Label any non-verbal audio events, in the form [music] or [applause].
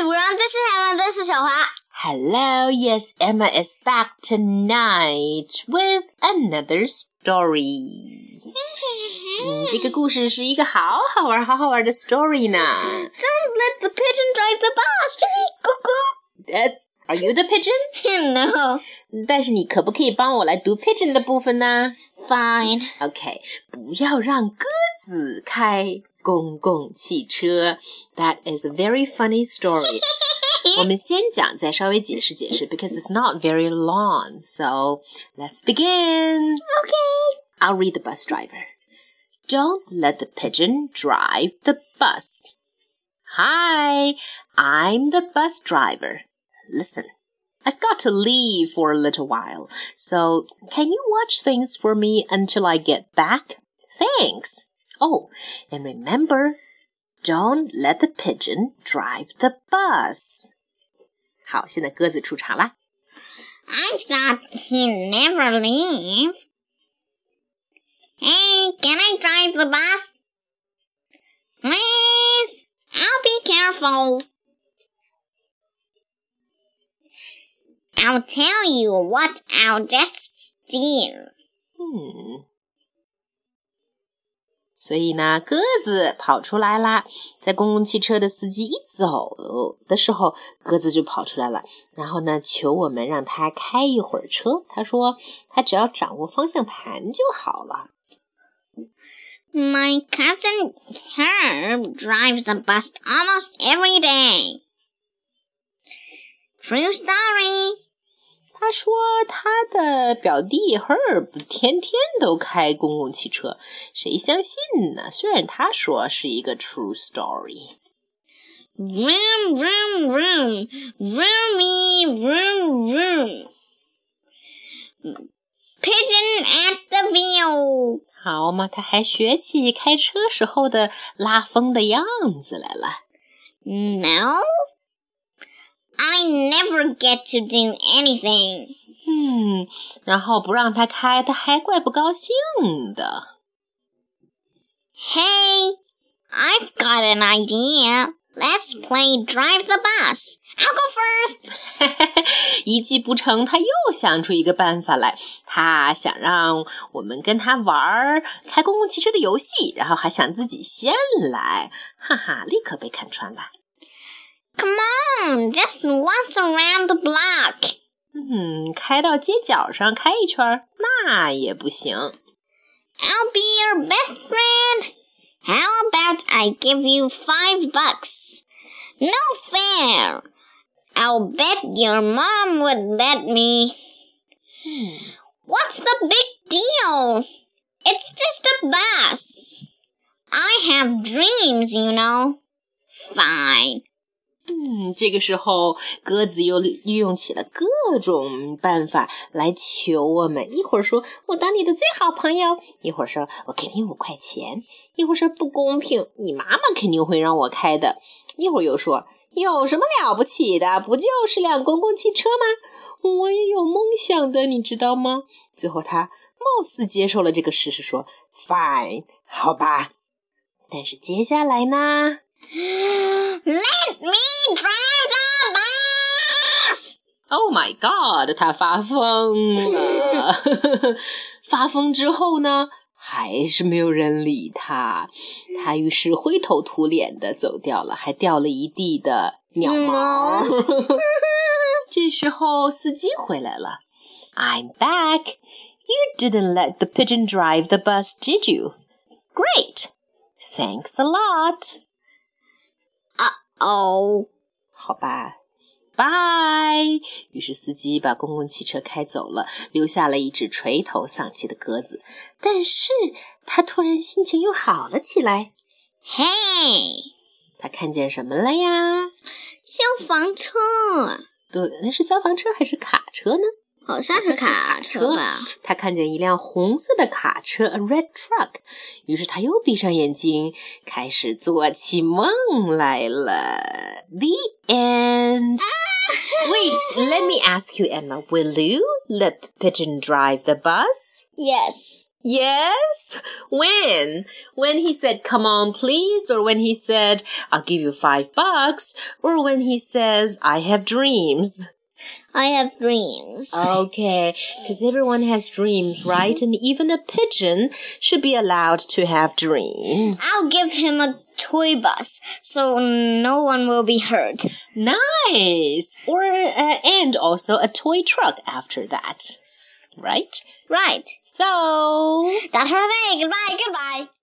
everyone, this is Emma, this is 小华。 Hello, yes, Emma is back tonight with another story. [laughs] 嗯，这个故事是一个好好玩、好好玩的 story 呢。 Don't let the pigeon drive the bus. Cuckoo. 呃、a r e you the pigeon？ no. [laughs] 但是你可不可以帮我来读 pigeon 的部分呢 Fine. ？OK，不要让鸽子开公共汽车。That is a very funny story. [laughs] 我们先讲，再稍微解释解释，because it's not very long. So let's begin. Okay. I'll read the bus driver. Don't let the pigeon drive the bus. Hi, I'm the bus driver. Listen, I've got to leave for a little while, so can you watch things for me until I get back? Thanks. Oh, and remember, don't let the pigeon drive the bus. 好，现在鸽子出场啦。 I thought he'd never leave. Hey, can I drive the bus? Please. I'll be careful. I'll tell you what I'll just steal. 嗯，所以呢，鸽子跑出来啦。在公共汽车的司机一走的时候，鸽子就跑出来了。然后呢，求我们让他开一会儿车。他说他只要掌握方向盘就好了。 My cousin Herb drives the bus almost every day. True story. 他说他的表弟 Herb 天天都开公共汽车，谁相信呢？虽然他说是一个 true story。Vroom, vroom, vroom. Vroomy, vroom, vroom. Pigeon at the wheel. 好嘛，他还学起开车时候的拉风的样子来了。No. I never get to do anything. 嗯，然后不让他开，他还怪不高兴的。Hey, I've got an idea. Let's play drive the bus. I'll go first. 一计不成，他又想出一个办法来。他想让我们跟他玩儿开公共汽车的游戏，然后还想自己先来，哈哈，立刻被看穿了。Come on, just once around the block. 嗯，开到街角上开一圈儿，那也不行。 I'll be your best friend. How about I give you five bucks? No fair. I'll bet your mom would let me. What's the big deal? It's just a bus. I have dreams, you know. Fine. 嗯，这个时候鸽子又利用起了各种办法来求我们。一会儿说我当你的最好朋友，一会儿说我给你五块钱，一会儿说不公平，你妈妈肯定会让我开的，一会儿又说有什么了不起的，不就是辆公共汽车吗？我也有梦想的，你知道吗？最后他貌似接受了这个事实，说 “fine，好吧”。但是接下来呢？[gasps] Let me drive the bus. Oh my God！他发疯了。发疯之后呢，还是没有人理他。他于是灰头土脸的走掉了，还掉了一地的鸟毛。这时候司机回来了。I'm back. You didn't let the pigeon drive the bus, did you? Great. Thanks a lot. 啊哦好吧，拜。于是司机把公共汽车开走了，留下了一只垂头丧气的鸽子。但是他突然心情又好了起来。Hey. 他看见什么了呀？消防车。对，那是消防车还是卡车呢？好像是卡车吧。他看见一辆红色的卡车，a red truck。于是他又闭上眼睛，开始做起梦来了。The end。为 Wait, let me ask you, Emma. Will you let the pigeon drive the bus? Yes. Yes. When? When he said, come on, please, or when he said, I'll give you five bucks, or when he says, I have dreams. I have dreams. Okay, because everyone has dreams, right? And even a pigeon should be allowed to have dreams. I'll give him a toy bus so no one will be hurt. Nice. Or uh, and also a toy truck after that. Right? Right. So That's our thing. Goodbye. Goodbye.